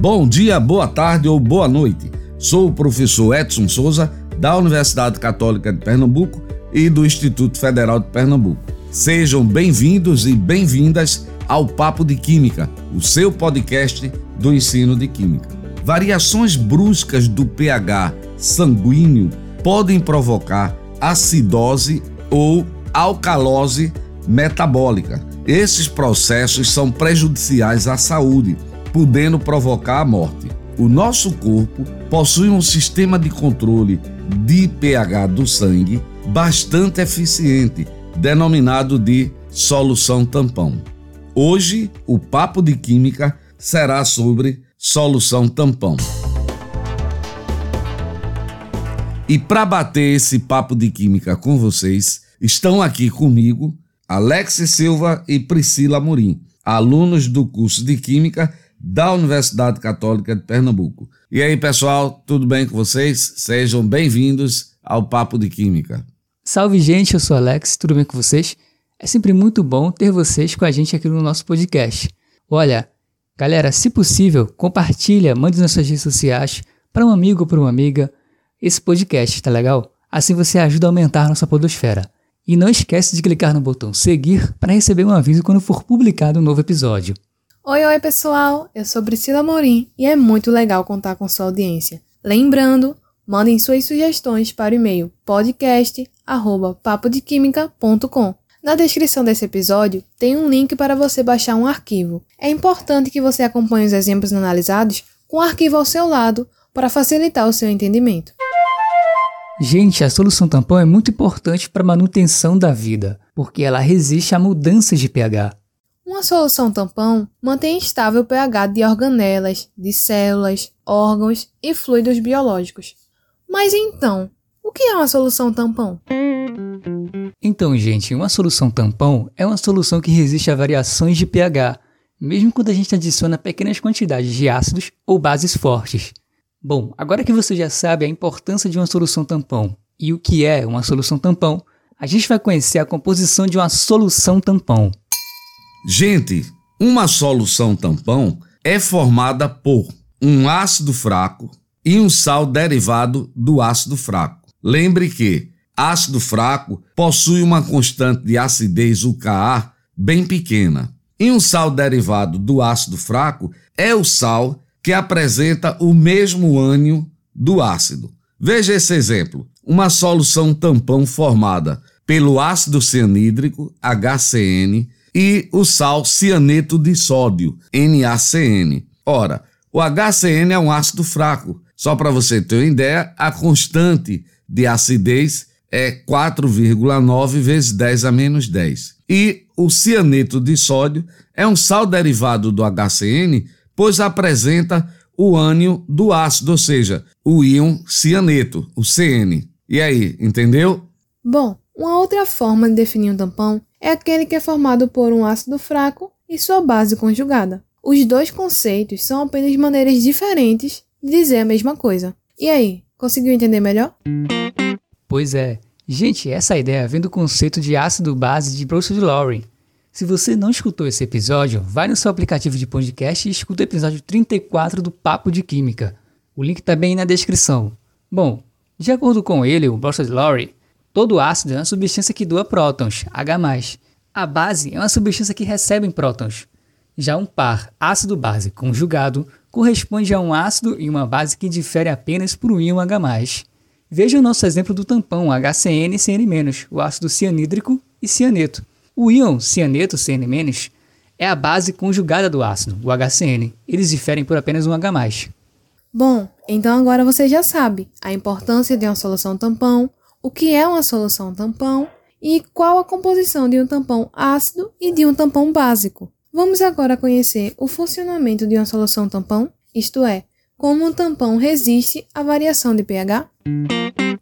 Bom dia, boa tarde ou boa noite. Sou o professor Edson Souza, da Universidade Católica de Pernambuco e do Instituto Federal de Pernambuco. Sejam bem-vindos e bem-vindas ao Papo de Química, o seu podcast do ensino de Química. Variações bruscas do pH sanguíneo podem provocar acidose ou alcalose metabólica. Esses processos são prejudiciais à saúde podendo provocar a morte. O nosso corpo possui um sistema de controle de pH do sangue bastante eficiente, denominado de solução tampão. Hoje, o papo de química será sobre solução tampão. E para bater esse papo de química com vocês, estão aqui comigo Alex Silva e Priscila Morim, alunos do curso de Química da Universidade Católica de Pernambuco. E aí, pessoal, tudo bem com vocês? Sejam bem-vindos ao Papo de Química. Salve, gente, eu sou Alex, tudo bem com vocês? É sempre muito bom ter vocês com a gente aqui no nosso podcast. Olha, galera, se possível, compartilha, mande nas suas redes sociais para um amigo ou para uma amiga esse podcast, tá legal? Assim você ajuda a aumentar nossa podosfera. E não esquece de clicar no botão seguir para receber um aviso quando for publicado um novo episódio. Oi, oi pessoal, eu sou Priscila Morim e é muito legal contar com sua audiência. Lembrando, mandem suas sugestões para o e-mail podcast@papodequimica.com. Na descrição desse episódio tem um link para você baixar um arquivo. É importante que você acompanhe os exemplos analisados com o arquivo ao seu lado para facilitar o seu entendimento. Gente, a solução tampão é muito importante para a manutenção da vida, porque ela resiste a mudanças de pH. Uma solução tampão mantém estável o pH de organelas, de células, órgãos e fluidos biológicos. Mas então, o que é uma solução tampão? Então, gente, uma solução tampão é uma solução que resiste a variações de pH, mesmo quando a gente adiciona pequenas quantidades de ácidos ou bases fortes. Bom, agora que você já sabe a importância de uma solução tampão e o que é uma solução tampão, a gente vai conhecer a composição de uma solução tampão. Gente, uma solução tampão é formada por um ácido fraco e um sal derivado do ácido fraco. Lembre que ácido fraco possui uma constante de acidez UKA bem pequena. E um sal derivado do ácido fraco é o sal que apresenta o mesmo ânion do ácido. Veja esse exemplo: uma solução tampão formada pelo ácido cianídrico, HCN, e o sal cianeto de sódio, NaCN. Ora, o HCN é um ácido fraco. Só para você ter uma ideia, a constante de acidez é 4,9 vezes 10 a menos 10. E o cianeto de sódio é um sal derivado do HCN, pois apresenta o ânion do ácido, ou seja, o íon cianeto, o CN. E aí, entendeu? Bom, uma outra forma de definir um tampão é aquele que é formado por um ácido fraco e sua base conjugada. Os dois conceitos são apenas maneiras diferentes de dizer a mesma coisa. E aí, conseguiu entender melhor? Pois é. Gente, essa ideia vem do conceito de ácido base de Bruce de Lowry. Se você não escutou esse episódio, vai no seu aplicativo de podcast e escuta o episódio 34 do Papo de Química. O link está bem na descrição. Bom, de acordo com ele, o Bruce de Lowry, Todo ácido é uma substância que doa prótons, H+. A base é uma substância que recebe prótons. Já um par ácido-base conjugado corresponde a um ácido e uma base que difere apenas por um íon H+. Veja o nosso exemplo do tampão HCN e CN-, o ácido cianídrico e cianeto. O íon cianeto CN- é a base conjugada do ácido, o HCN. Eles diferem por apenas um H+. Bom, então agora você já sabe a importância de uma solução tampão, o que é uma solução tampão e qual a composição de um tampão ácido e de um tampão básico. Vamos agora conhecer o funcionamento de uma solução tampão, isto é, como um tampão resiste à variação de pH.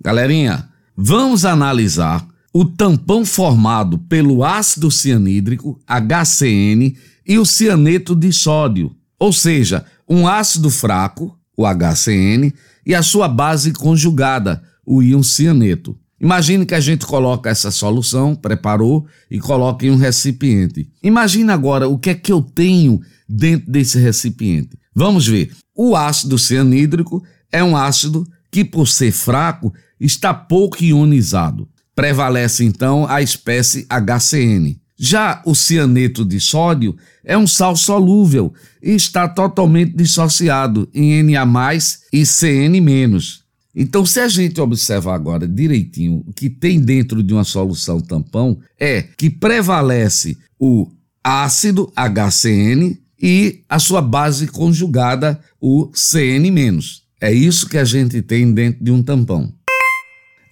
Galerinha, vamos analisar o tampão formado pelo ácido cianídrico, HCN, e o cianeto de sódio, ou seja, um ácido fraco, o HCN, e a sua base conjugada, o íon cianeto. Imagine que a gente coloca essa solução, preparou e coloca em um recipiente. Imagine agora o que é que eu tenho dentro desse recipiente. Vamos ver. O ácido cianídrico é um ácido que, por ser fraco, está pouco ionizado. Prevalece então a espécie HCN. Já o cianeto de sódio é um sal solúvel e está totalmente dissociado em Na e Cn-. Então, se a gente observar agora direitinho o que tem dentro de uma solução tampão, é que prevalece o ácido HCN e a sua base conjugada, o CN-. É isso que a gente tem dentro de um tampão.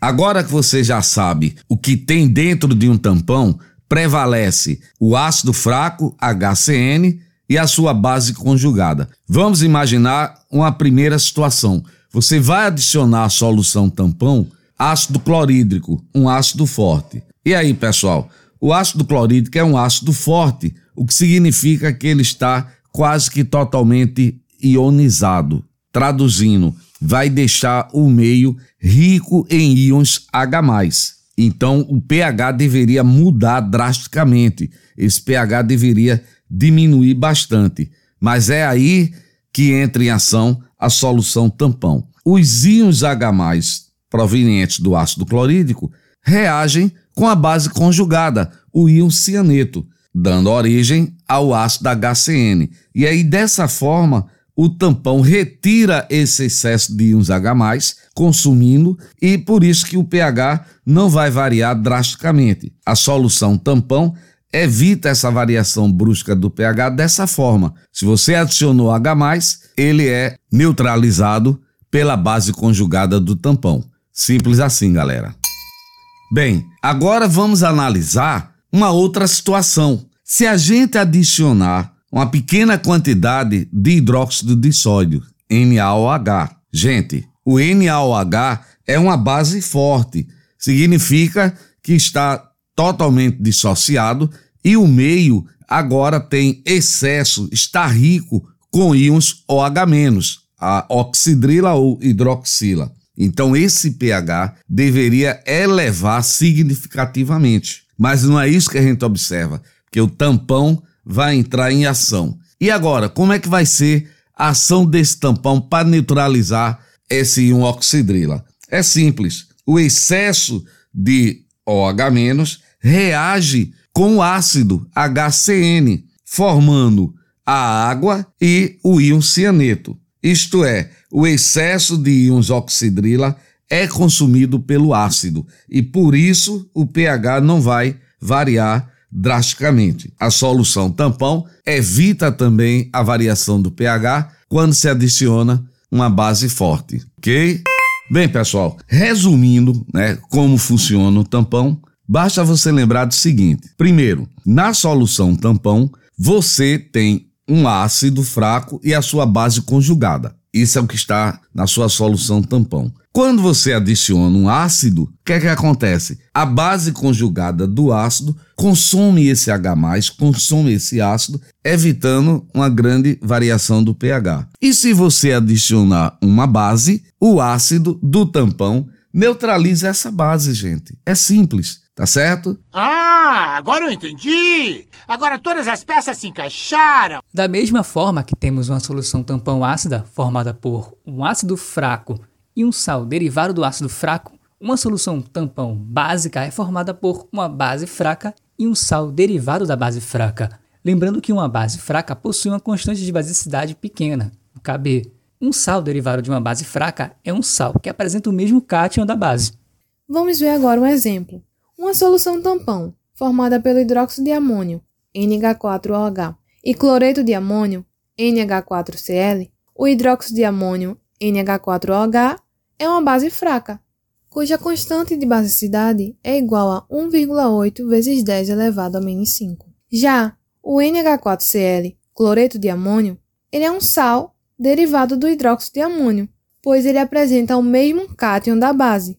Agora que você já sabe o que tem dentro de um tampão, prevalece o ácido fraco, HCN, e a sua base conjugada. Vamos imaginar uma primeira situação. Você vai adicionar à solução tampão ácido clorídrico, um ácido forte. E aí, pessoal? O ácido clorídrico é um ácido forte, o que significa que ele está quase que totalmente ionizado. Traduzindo, vai deixar o meio rico em íons H+. Então, o pH deveria mudar drasticamente. Esse pH deveria diminuir bastante. Mas é aí que entra em ação a solução tampão. Os íons H+, provenientes do ácido clorídrico, reagem com a base conjugada, o íon cianeto, dando origem ao ácido HCN. E aí, dessa forma, o tampão retira esse excesso de íons H+, consumindo, e por isso que o pH não vai variar drasticamente. A solução tampão evita essa variação brusca do pH dessa forma. Se você adicionou H+, ele é neutralizado pela base conjugada do tampão. Simples assim, galera. Bem, agora vamos analisar uma outra situação. Se a gente adicionar uma pequena quantidade de hidróxido de sódio, NaOH. Gente, o NaOH é uma base forte, significa que está totalmente dissociado e o meio agora tem excesso, está rico com íons OH-, a oxidrila ou hidroxila. Então esse pH deveria elevar significativamente. Mas não é isso que a gente observa, que o tampão vai entrar em ação. E agora, como é que vai ser a ação desse tampão para neutralizar esse íon oxidrila? É simples. O excesso de OH- reage com o ácido HCN, formando a água e o íon cianeto. Isto é, o excesso de íons oxidrila é consumido pelo ácido e por isso o pH não vai variar drasticamente. A solução tampão evita também a variação do pH quando se adiciona uma base forte, ok? Bem, pessoal, resumindo, né, como funciona o tampão, basta você lembrar do seguinte: primeiro, na solução tampão, você tem um ácido fraco e a sua base conjugada. Isso é o que está na sua solução tampão. Quando você adiciona um ácido, o que é que acontece? A base conjugada do ácido consome esse H+, consome esse ácido, evitando uma grande variação do pH. E se você adicionar uma base, o ácido do tampão neutraliza essa base, gente. É simples. Tá certo? Ah, agora eu entendi! Agora todas as peças se encaixaram! Da mesma forma que temos uma solução tampão ácida formada por um ácido fraco e um sal derivado do ácido fraco, uma solução tampão básica é formada por uma base fraca e um sal derivado da base fraca. Lembrando que uma base fraca possui uma constante de basicidade pequena, o Kb. Um sal derivado de uma base fraca é um sal que apresenta o mesmo cátion da base. Vamos ver agora um exemplo. Uma solução tampão, formada pelo hidróxido de amônio, NH4OH, e cloreto de amônio, NH4Cl, o hidróxido de amônio, NH4OH, é uma base fraca, cuja constante de basicidade é igual a 1,8 vezes 10 elevado a menos 5. Já o NH4Cl, cloreto de amônio, ele é um sal derivado do hidróxido de amônio, pois ele apresenta o mesmo cátion da base,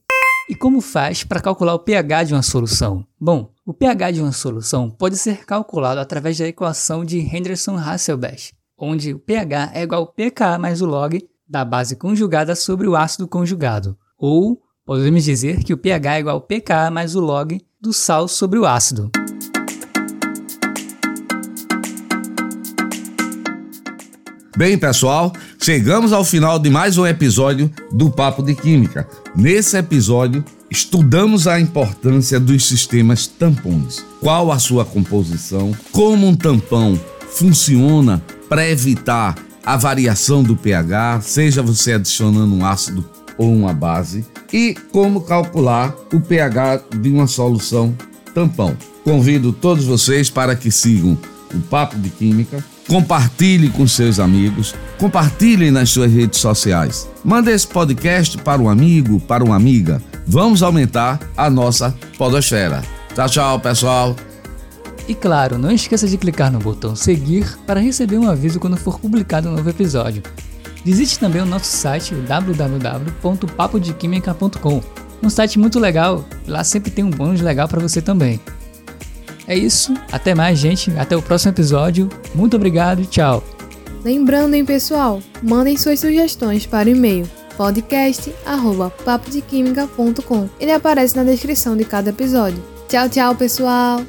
e como faz para calcular o pH de uma solução? Bom, o pH de uma solução pode ser calculado através da equação de Henderson-Hasselbalch, onde o pH é igual ao pK mais o log da base conjugada sobre o ácido conjugado, ou podemos dizer que o pH é igual ao pK mais o log do sal sobre o ácido. Bem, pessoal, chegamos ao final de mais um episódio do Papo de Química. Nesse episódio, estudamos a importância dos sistemas tampões. Qual a sua composição? Como um tampão funciona para evitar a variação do pH, seja você adicionando um ácido ou uma base, e como calcular o pH de uma solução tampão. Convido todos vocês para que sigam o Papo de Química, compartilhe com seus amigos, compartilhem nas suas redes sociais. Mande esse podcast para um amigo, para uma amiga. Vamos aumentar a nossa podosfera. Tchau, tchau, pessoal. E claro, não esqueça de clicar no botão seguir para receber um aviso quando for publicado um novo episódio. Visite também o nosso site www.papodequimica.com, um site muito legal, lá sempre tem um bônus legal para você também. É isso, até mais gente, até o próximo episódio, muito obrigado e tchau. Lembrando, hein, pessoal, mandem suas sugestões para o e-mail podcast@papodequimica.com. Ele aparece na descrição de cada episódio. Tchau, tchau, pessoal!